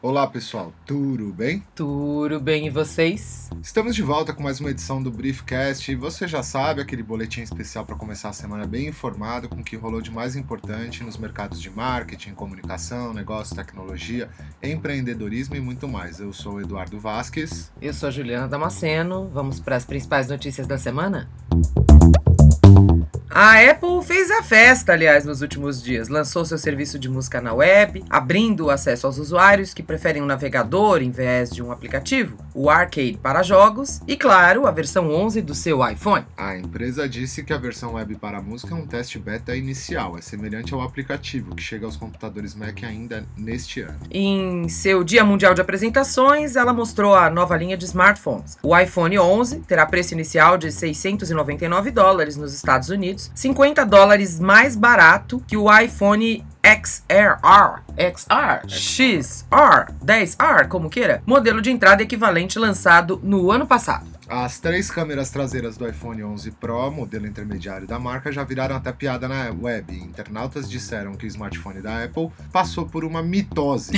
Olá pessoal, tudo bem? Tudo bem e vocês? Estamos de volta com mais uma edição do Briefcast e você já sabe aquele boletim especial para começar a semana bem informado com o que rolou de mais importante nos mercados de marketing, comunicação, negócio, tecnologia, empreendedorismo e muito mais. Eu sou o Eduardo Vasques. Eu sou a Juliana Damasceno. Vamos para as principais notícias da semana? A Apple fez a festa, aliás, nos últimos dias. Lançou seu serviço de música na web, abrindo o acesso aos usuários que preferem um navegador em vez de um aplicativo, o Arcade para jogos e, claro, a versão 11 do seu iPhone. A empresa disse que a versão web para música é um teste beta inicial, é semelhante ao aplicativo que chega aos computadores Mac ainda neste ano. Em seu Dia Mundial de Apresentações, ela mostrou a nova linha de smartphones. O iPhone 11 terá preço inicial de 699 dólares nos Estados Unidos 50 dólares mais barato que o iPhone XR, XR, XR, 10R, como queira, modelo de entrada equivalente lançado no ano passado. As três câmeras traseiras do iPhone 11 Pro, modelo intermediário da marca, já viraram até piada na web. Internautas disseram que o smartphone da Apple passou por uma mitose.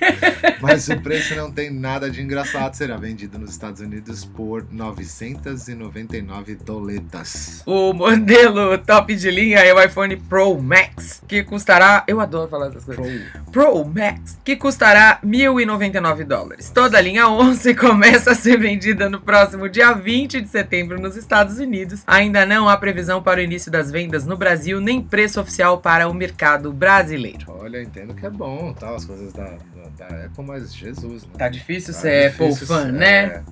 Mas o preço não tem nada de engraçado. Será vendido nos Estados Unidos por 999 doletas. O modelo top de linha é o iPhone Pro Max, que custará. Eu adoro falar essas coisas. Pro, Pro Max, que custará 1.099 dólares. Toda a linha 11 começa a ser vendida no próximo próximo dia 20 de setembro nos Estados Unidos. Ainda não há previsão para o início das vendas no Brasil, nem preço oficial para o mercado brasileiro. Olha, entendo que é bom, tá? As coisas da, da, da Apple, mas Jesus, né? Tá difícil tá ser difícil Apple fã, ser, né? É.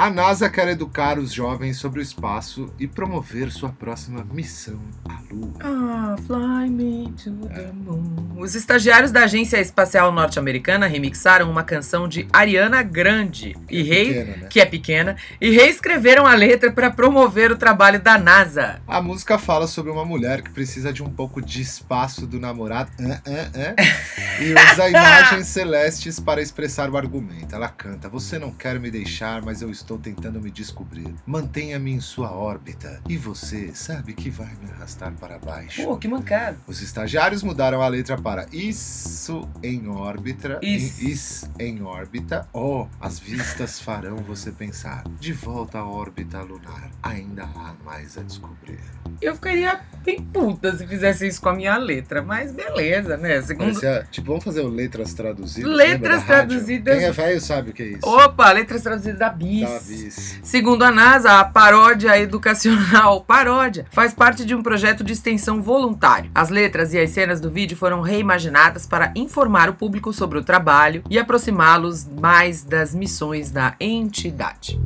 A NASA quer educar os jovens sobre o espaço e promover sua próxima missão à Lua. Ah, fly me to the moon. Os estagiários da Agência Espacial Norte-Americana remixaram uma canção de Ariana Grande que e é rei, pequena, né? que é pequena, e reescreveram a letra para promover o trabalho da NASA. A música fala sobre uma mulher que precisa de um pouco de espaço do namorado uh, uh, uh, e usa imagens celestes para expressar o argumento. Ela canta: "Você não quer me deixar, mas eu estou estou tentando me descobrir. Mantenha-me em sua órbita. E você sabe que vai me arrastar para baixo. Pô, que mancado. Os estagiários mudaram a letra para isso em órbita. Isso. Em, is em órbita. Oh, as vistas farão você pensar. De volta à órbita lunar. Ainda há mais a descobrir. Eu ficaria bem puta se fizesse isso com a minha letra, mas beleza, né? Segundo... Parecia, tipo, vamos fazer letras traduzidas. Letras traduzidas. Quem é velho sabe o que é isso. Opa, letras traduzidas da Bis. Da Segundo a NASA, a paródia educacional paródia faz parte de um projeto de extensão voluntário. As letras e as cenas do vídeo foram reimaginadas para informar o público sobre o trabalho e aproximá-los mais das missões da entidade.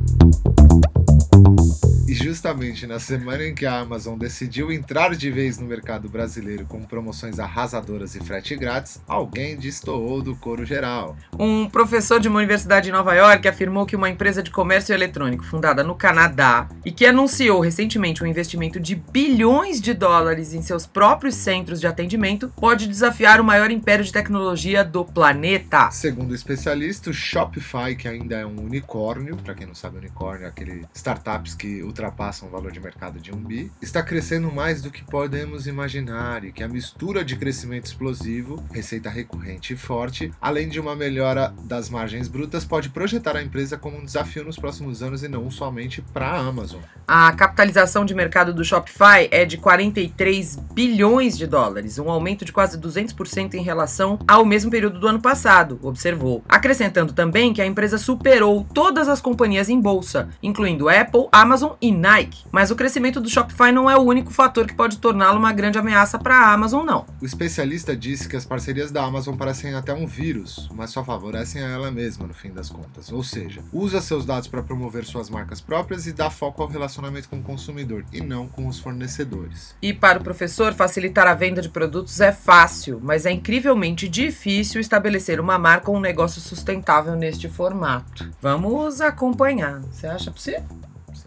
E justamente na semana em que a Amazon decidiu entrar de vez no mercado brasileiro com promoções arrasadoras e frete grátis, alguém destoou do coro geral. Um professor de uma universidade de Nova York afirmou que uma empresa de comércio eletrônico fundada no Canadá e que anunciou recentemente um investimento de bilhões de dólares em seus próprios centros de atendimento pode desafiar o maior império de tecnologia do planeta. Segundo o especialista, o Shopify, que ainda é um unicórnio, para quem não sabe, unicórnio é aquele startups que ultrapassam o valor de mercado de um bi, está crescendo mais do que podemos imaginar e que a mistura de crescimento explosivo, receita recorrente e forte, além de uma melhora das margens brutas, pode projetar a empresa como um desafio nos próximos anos e não somente para a Amazon. A capitalização de mercado do Shopify é de 43 bilhões de dólares, um aumento de quase 200% em relação ao mesmo período do ano passado, observou. Acrescentando também que a empresa superou todas as companhias em bolsa, incluindo Apple, Amazon Nike. Mas o crescimento do Shopify não é o único fator que pode torná-lo uma grande ameaça para a Amazon, não. O especialista disse que as parcerias da Amazon parecem até um vírus, mas só favorecem a ela mesma no fim das contas. Ou seja, usa seus dados para promover suas marcas próprias e dá foco ao relacionamento com o consumidor e não com os fornecedores. E para o professor, facilitar a venda de produtos é fácil, mas é incrivelmente difícil estabelecer uma marca ou um negócio sustentável neste formato. Vamos acompanhar. Você acha possível?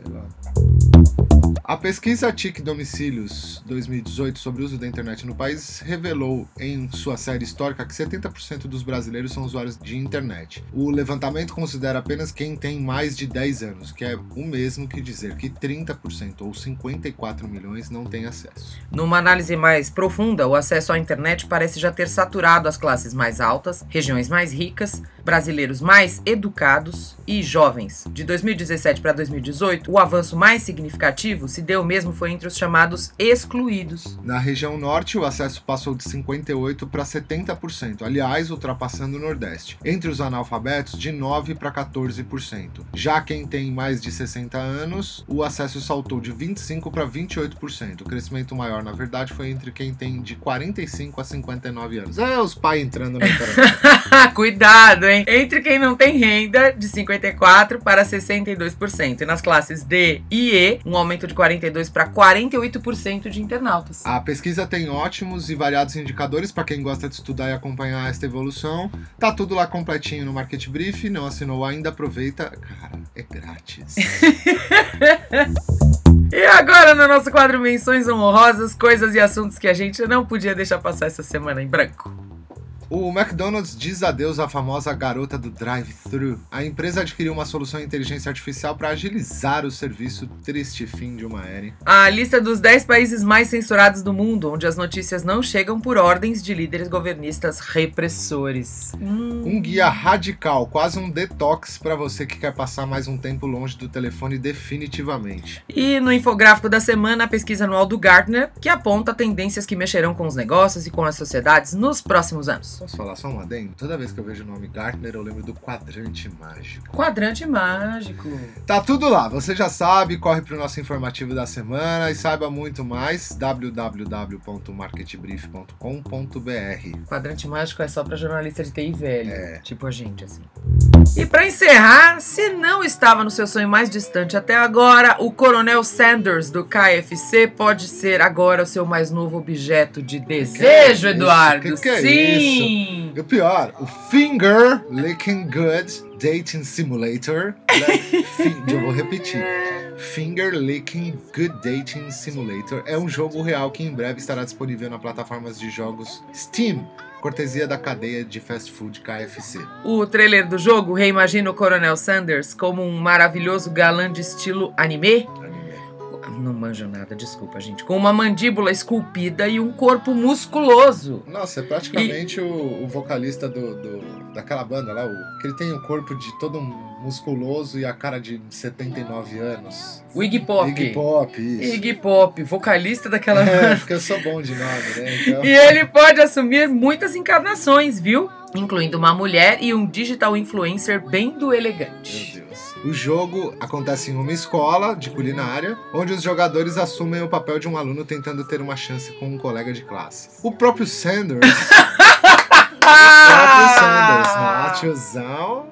Sei lá. A pesquisa TIC Domicílios 2018 sobre o uso da internet no país revelou em sua série histórica que 70% dos brasileiros são usuários de internet. O levantamento considera apenas quem tem mais de 10 anos, que é o mesmo que dizer que 30% ou 54 milhões não têm acesso. Numa análise mais profunda, o acesso à internet parece já ter saturado as classes mais altas, regiões mais ricas, brasileiros mais educados e jovens. De 2017 para 2018, o avanço mais significativo se deu mesmo foi entre os chamados excluídos. Na região norte, o acesso passou de 58% para 70%, aliás, ultrapassando o Nordeste. Entre os analfabetos, de 9% para 14%. Já quem tem mais de 60 anos, o acesso saltou de 25% para 28%. O crescimento maior, na verdade, foi entre quem tem de 45 a 59 anos. É os pais entrando na internet. Cuidado, hein? Entre quem não tem renda, de 54% para 62%. E nas classes D e E, um aumento de 42% para 48% de internautas. A pesquisa tem ótimos e variados indicadores para quem gosta de estudar e acompanhar esta evolução. Tá tudo lá completinho no Market Brief. Não assinou ainda? Aproveita. Cara, é grátis. E agora no nosso quadro Menções Honrosas, coisas e assuntos que a gente não podia deixar passar essa semana em branco. O McDonald's diz adeus à famosa garota do drive-thru. A empresa adquiriu uma solução de inteligência artificial para agilizar o serviço. Triste fim de uma era. A lista dos 10 países mais censurados do mundo, onde as notícias não chegam por ordens de líderes governistas repressores. Hum. Um guia radical, quase um detox para você que quer passar mais um tempo longe do telefone definitivamente. E no infográfico da semana, a pesquisa anual do Gartner, que aponta tendências que mexerão com os negócios e com as sociedades nos próximos anos. Posso falar só um adendo? Toda vez que eu vejo o nome Gartner, eu lembro do quadrante mágico. Quadrante mágico. Tá tudo lá, você já sabe, corre pro nosso informativo da semana e saiba muito mais www.marketbrief.com.br. Quadrante mágico é só pra jornalista de TI velho, É. tipo a gente, assim. E pra encerrar, se não estava no seu sonho mais distante até agora, o Coronel Sanders do KFC pode ser agora o seu mais novo objeto de desejo, é isso? Eduardo. Que que é Sim. E o pior, o Finger Licking Good Dating Simulator. né? Eu vou repetir. Finger Licking Good Dating Simulator é um jogo real que em breve estará disponível na plataformas de jogos Steam, cortesia da cadeia de fast food KFC. O trailer do jogo reimagina o Coronel Sanders como um maravilhoso galã de estilo anime. Anime. Não manjo nada, desculpa, gente. Com uma mandíbula esculpida e um corpo musculoso. Nossa, é praticamente o, o vocalista do, do- daquela banda lá, o, que ele tem o corpo de todo musculoso e a cara de 79 anos. O Iggy Pop. Iggy Pop, isso. Iggy Pop, vocalista daquela É, banda. porque eu sou bom de nome, né? Então... E ele pode assumir muitas encarnações, viu? Incluindo uma mulher e um digital influencer bem do elegante. Meu Deus. O jogo acontece em uma escola de culinária, onde os jogadores assumem o papel de um aluno tentando ter uma chance com um colega de classe. O próprio Sanders, o próprio Sanders, né? tiozão.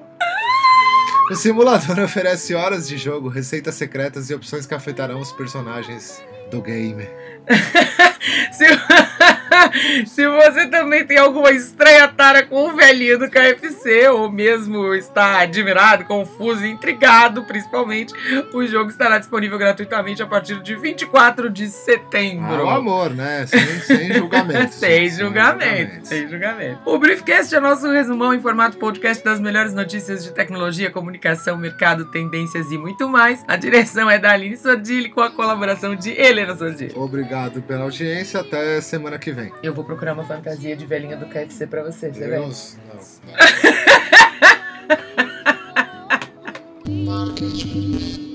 O simulador oferece horas de jogo, receitas secretas e opções que afetarão os personagens do game. Se... Você também tem alguma estranha tara com o velhinho do KFC, ou mesmo está admirado, confuso e intrigado, principalmente, o jogo estará disponível gratuitamente a partir de 24 de setembro. o amor, né? Sem, sem julgamento. Sem julgamento, sem julgamento. O Briefcast é nosso resumão em formato podcast das melhores notícias de tecnologia, comunicação, mercado, tendências e muito mais. A direção é da Aline Sordilli com a colaboração de Helena Sordilli. Obrigado pela audiência. Até semana que vem. Eu vou procurar uma fantasia de velhinha do KFC pra você, você? Deus, não. não.